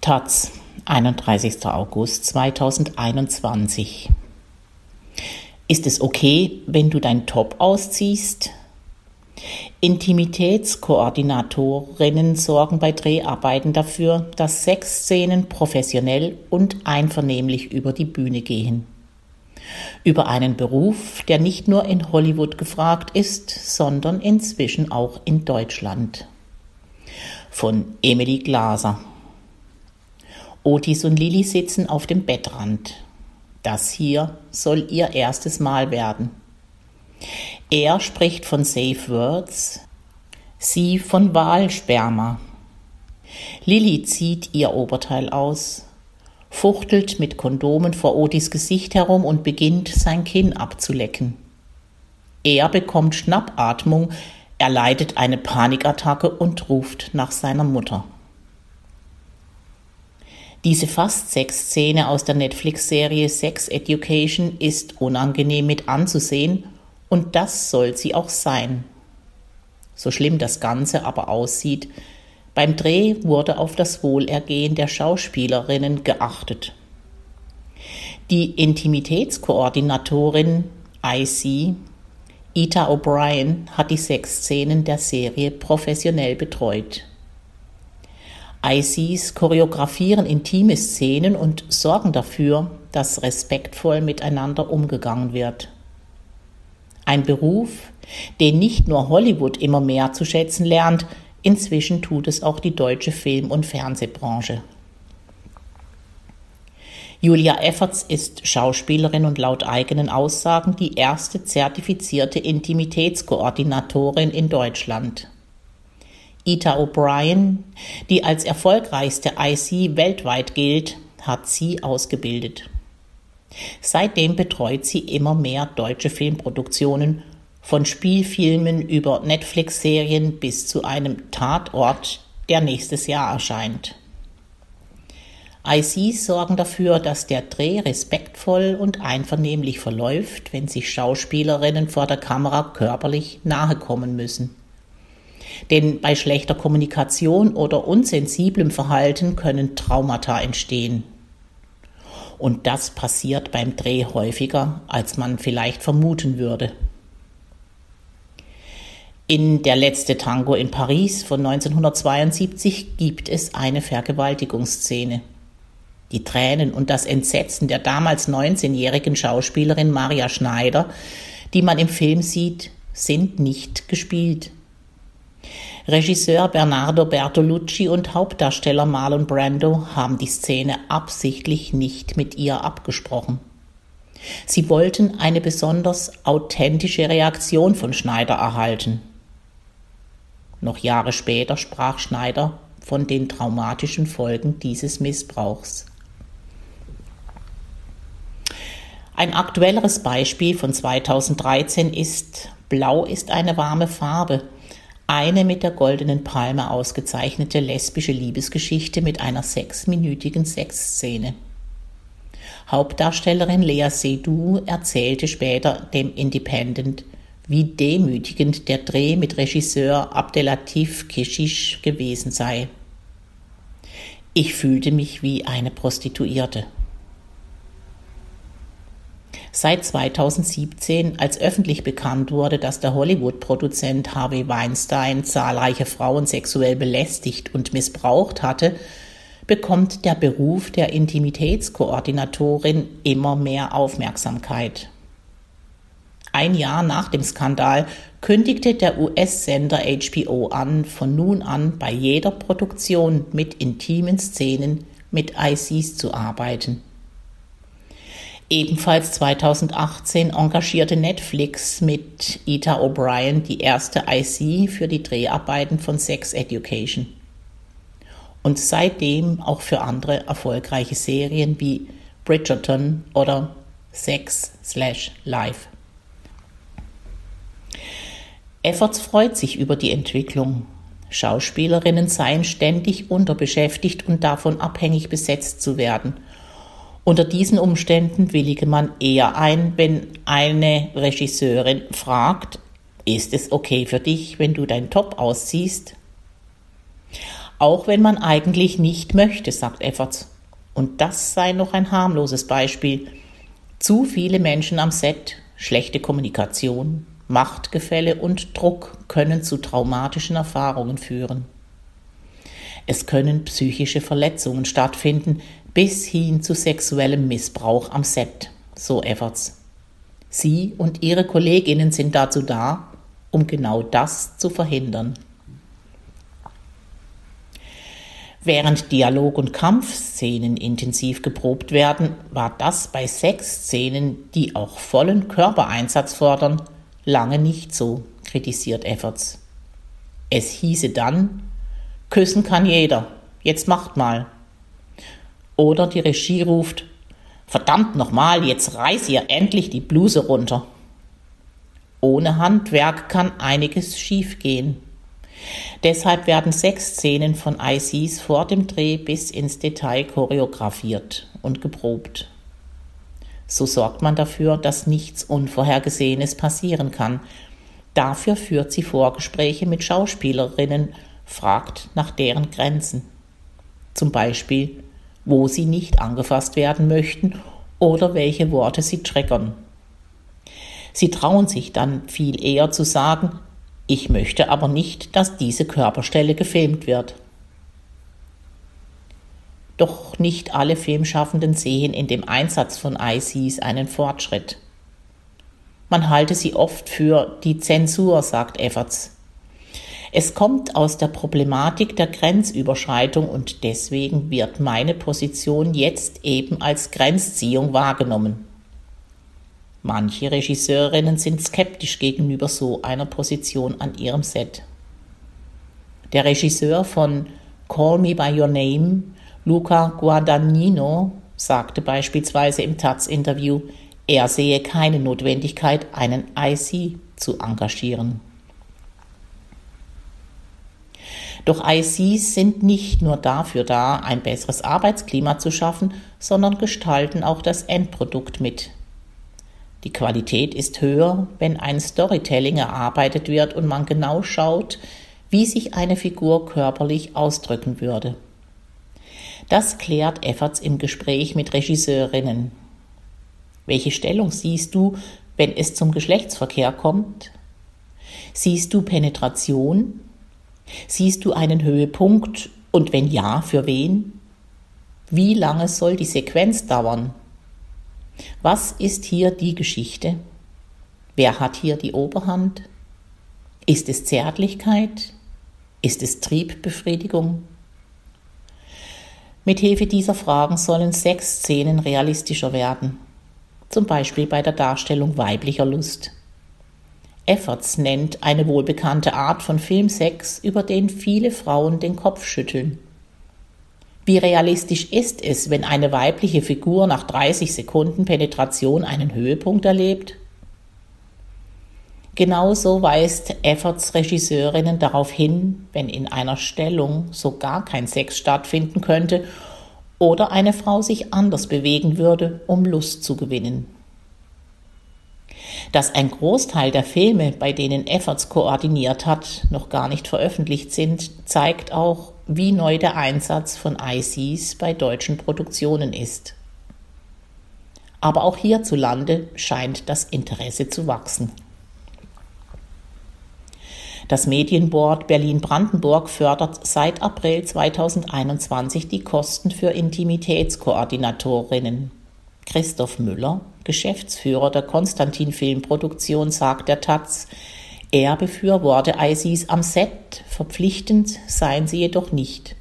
Taz, 31. August 2021. Ist es okay, wenn du dein Top ausziehst? Intimitätskoordinatorinnen sorgen bei Dreharbeiten dafür, dass Sexszenen professionell und einvernehmlich über die Bühne gehen. Über einen Beruf, der nicht nur in Hollywood gefragt ist, sondern inzwischen auch in Deutschland. Von Emily Glaser. Otis und Lilly sitzen auf dem Bettrand. Das hier soll ihr erstes Mal werden. Er spricht von Safe Words, sie von Wahlsperma. Lilly zieht ihr Oberteil aus, fuchtelt mit Kondomen vor Otis Gesicht herum und beginnt sein Kinn abzulecken. Er bekommt Schnappatmung, er leidet eine Panikattacke und ruft nach seiner Mutter. Diese Fast-Sex-Szene aus der Netflix-Serie Sex Education ist unangenehm mit anzusehen und das soll sie auch sein. So schlimm das Ganze aber aussieht, beim Dreh wurde auf das Wohlergehen der Schauspielerinnen geachtet. Die Intimitätskoordinatorin IC, Ita O'Brien, hat die Sexszenen der Serie professionell betreut. ICs choreografieren intime Szenen und sorgen dafür, dass respektvoll miteinander umgegangen wird. Ein Beruf, den nicht nur Hollywood immer mehr zu schätzen lernt, inzwischen tut es auch die deutsche Film- und Fernsehbranche. Julia Efferts ist Schauspielerin und laut eigenen Aussagen die erste zertifizierte Intimitätskoordinatorin in Deutschland. Ita O'Brien, die als erfolgreichste IC weltweit gilt, hat sie ausgebildet. Seitdem betreut sie immer mehr deutsche Filmproduktionen, von Spielfilmen über Netflix-Serien bis zu einem Tatort, der nächstes Jahr erscheint. ICs sorgen dafür, dass der Dreh respektvoll und einvernehmlich verläuft, wenn sich Schauspielerinnen vor der Kamera körperlich nahe kommen müssen. Denn bei schlechter Kommunikation oder unsensiblem Verhalten können Traumata entstehen. Und das passiert beim Dreh häufiger, als man vielleicht vermuten würde. In Der letzte Tango in Paris von 1972 gibt es eine Vergewaltigungsszene. Die Tränen und das Entsetzen der damals 19-jährigen Schauspielerin Maria Schneider, die man im Film sieht, sind nicht gespielt. Regisseur Bernardo Bertolucci und Hauptdarsteller Marlon Brando haben die Szene absichtlich nicht mit ihr abgesprochen. Sie wollten eine besonders authentische Reaktion von Schneider erhalten. Noch Jahre später sprach Schneider von den traumatischen Folgen dieses Missbrauchs. Ein aktuelleres Beispiel von 2013 ist Blau ist eine warme Farbe eine mit der Goldenen Palme ausgezeichnete lesbische Liebesgeschichte mit einer sechsminütigen Sexszene. Hauptdarstellerin Lea Seydoux erzählte später dem Independent, wie demütigend der Dreh mit Regisseur Abdelatif Keshish gewesen sei. Ich fühlte mich wie eine Prostituierte. Seit 2017, als öffentlich bekannt wurde, dass der Hollywood-Produzent Harvey Weinstein zahlreiche Frauen sexuell belästigt und missbraucht hatte, bekommt der Beruf der Intimitätskoordinatorin immer mehr Aufmerksamkeit. Ein Jahr nach dem Skandal kündigte der US-Sender HBO an, von nun an bei jeder Produktion mit intimen Szenen mit ICs zu arbeiten. Ebenfalls 2018 engagierte Netflix mit Ita O'Brien die erste IC für die Dreharbeiten von Sex Education. Und seitdem auch für andere erfolgreiche Serien wie Bridgerton oder Sex Slash Life. Efforts freut sich über die Entwicklung. Schauspielerinnen seien ständig unterbeschäftigt und davon abhängig besetzt zu werden – unter diesen Umständen willige man eher ein, wenn eine Regisseurin fragt, ist es okay für dich, wenn du dein Top ausziehst? Auch wenn man eigentlich nicht möchte, sagt Efforts. Und das sei noch ein harmloses Beispiel. Zu viele Menschen am Set, schlechte Kommunikation, Machtgefälle und Druck können zu traumatischen Erfahrungen führen. Es können psychische Verletzungen stattfinden, bis hin zu sexuellem Missbrauch am Set, so Efforts. Sie und ihre Kolleginnen sind dazu da, um genau das zu verhindern. Während Dialog- und Kampfszenen intensiv geprobt werden, war das bei Sexszenen, die auch vollen Körpereinsatz fordern, lange nicht so, kritisiert Efforts. Es hieße dann, küssen kann jeder, jetzt macht mal. Oder die Regie ruft, verdammt nochmal, jetzt reiß ihr endlich die Bluse runter. Ohne Handwerk kann einiges schiefgehen. Deshalb werden sechs Szenen von ICs vor dem Dreh bis ins Detail choreografiert und geprobt. So sorgt man dafür, dass nichts Unvorhergesehenes passieren kann. Dafür führt sie Vorgespräche mit Schauspielerinnen, fragt nach deren Grenzen. Zum Beispiel, wo sie nicht angefasst werden möchten oder welche Worte sie triggern. Sie trauen sich dann viel eher zu sagen, ich möchte aber nicht, dass diese Körperstelle gefilmt wird. Doch nicht alle Filmschaffenden sehen in dem Einsatz von ICs einen Fortschritt. Man halte sie oft für die Zensur, sagt Efforts. Es kommt aus der Problematik der Grenzüberschreitung und deswegen wird meine Position jetzt eben als Grenzziehung wahrgenommen. Manche Regisseurinnen sind skeptisch gegenüber so einer Position an ihrem Set. Der Regisseur von Call Me by Your Name, Luca Guadagnino, sagte beispielsweise im Taz-Interview, er sehe keine Notwendigkeit, einen IC zu engagieren. Doch ICs sind nicht nur dafür da, ein besseres Arbeitsklima zu schaffen, sondern gestalten auch das Endprodukt mit. Die Qualität ist höher, wenn ein Storytelling erarbeitet wird und man genau schaut, wie sich eine Figur körperlich ausdrücken würde. Das klärt Efforts im Gespräch mit Regisseurinnen. Welche Stellung siehst du, wenn es zum Geschlechtsverkehr kommt? Siehst du Penetration? Siehst du einen Höhepunkt und wenn ja, für wen? Wie lange soll die Sequenz dauern? Was ist hier die Geschichte? Wer hat hier die Oberhand? Ist es Zärtlichkeit? Ist es Triebbefriedigung? Mit Hilfe dieser Fragen sollen sechs Szenen realistischer werden, zum Beispiel bei der Darstellung weiblicher Lust. Efforts nennt eine wohlbekannte Art von Filmsex, über den viele Frauen den Kopf schütteln. Wie realistisch ist es, wenn eine weibliche Figur nach 30 Sekunden Penetration einen Höhepunkt erlebt? Genauso weist Efforts Regisseurinnen darauf hin, wenn in einer Stellung so gar kein Sex stattfinden könnte oder eine Frau sich anders bewegen würde, um Lust zu gewinnen. Dass ein Großteil der Filme, bei denen Efforts koordiniert hat, noch gar nicht veröffentlicht sind, zeigt auch, wie neu der Einsatz von ICs bei deutschen Produktionen ist. Aber auch hierzulande scheint das Interesse zu wachsen. Das Medienboard Berlin-Brandenburg fördert seit April 2021 die Kosten für Intimitätskoordinatorinnen. Christoph Müller, Geschäftsführer der Konstantin Filmproduktion, sagt der Taz, er befürworte ICs am Set, verpflichtend seien sie jedoch nicht.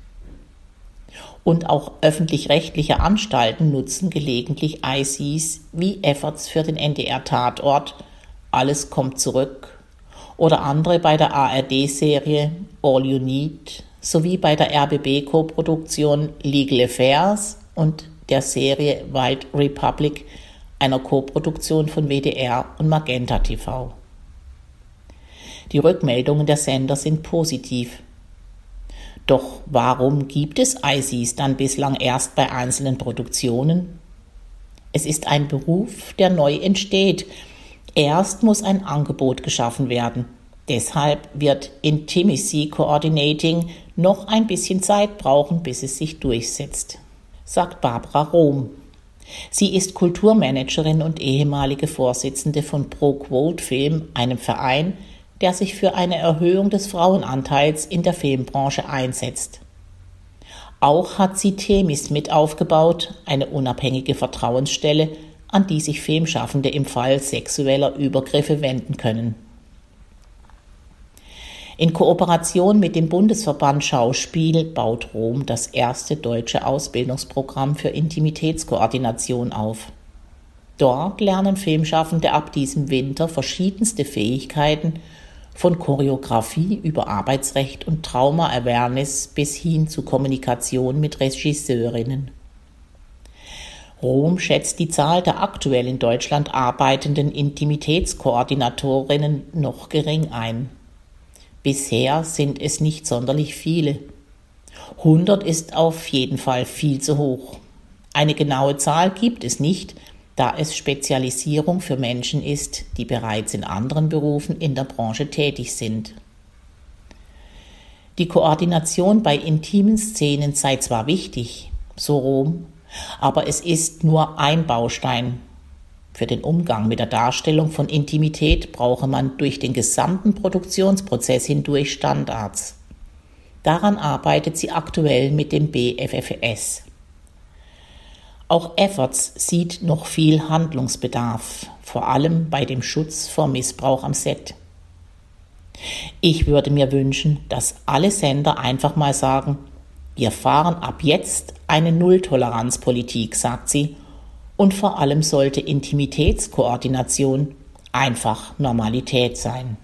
Und auch öffentlich-rechtliche Anstalten nutzen gelegentlich ICs wie Efforts für den NDR-Tatort Alles kommt zurück. Oder andere bei der ARD-Serie All You Need sowie bei der RBB-Koproduktion Legal Affairs und der Serie Wild Republic, einer Koproduktion von WDR und Magenta TV. Die Rückmeldungen der Sender sind positiv. Doch warum gibt es ICs dann bislang erst bei einzelnen Produktionen? Es ist ein Beruf, der neu entsteht. Erst muss ein Angebot geschaffen werden. Deshalb wird Intimacy Coordinating noch ein bisschen Zeit brauchen, bis es sich durchsetzt, sagt Barbara Rohm. Sie ist Kulturmanagerin und ehemalige Vorsitzende von ProQuote Film, einem Verein, der sich für eine Erhöhung des Frauenanteils in der Filmbranche einsetzt. Auch hat sie Themis mit aufgebaut, eine unabhängige Vertrauensstelle, an die sich Filmschaffende im Fall sexueller Übergriffe wenden können. In Kooperation mit dem Bundesverband Schauspiel baut Rom das erste deutsche Ausbildungsprogramm für Intimitätskoordination auf. Dort lernen Filmschaffende ab diesem Winter verschiedenste Fähigkeiten von Choreografie über Arbeitsrecht und Trauma-Awareness bis hin zu Kommunikation mit Regisseurinnen. Rom schätzt die Zahl der aktuell in Deutschland arbeitenden Intimitätskoordinatorinnen noch gering ein. Bisher sind es nicht sonderlich viele. 100 ist auf jeden Fall viel zu hoch. Eine genaue Zahl gibt es nicht, da es Spezialisierung für Menschen ist, die bereits in anderen Berufen in der Branche tätig sind. Die Koordination bei intimen Szenen sei zwar wichtig, so Rom, aber es ist nur ein Baustein für den Umgang mit der Darstellung von Intimität brauche man durch den gesamten Produktionsprozess hindurch Standards. Daran arbeitet sie aktuell mit dem BFFS. Auch Efforts sieht noch viel Handlungsbedarf, vor allem bei dem Schutz vor Missbrauch am Set. Ich würde mir wünschen, dass alle Sender einfach mal sagen, wir fahren ab jetzt eine Nulltoleranzpolitik, sagt sie, und vor allem sollte Intimitätskoordination einfach Normalität sein.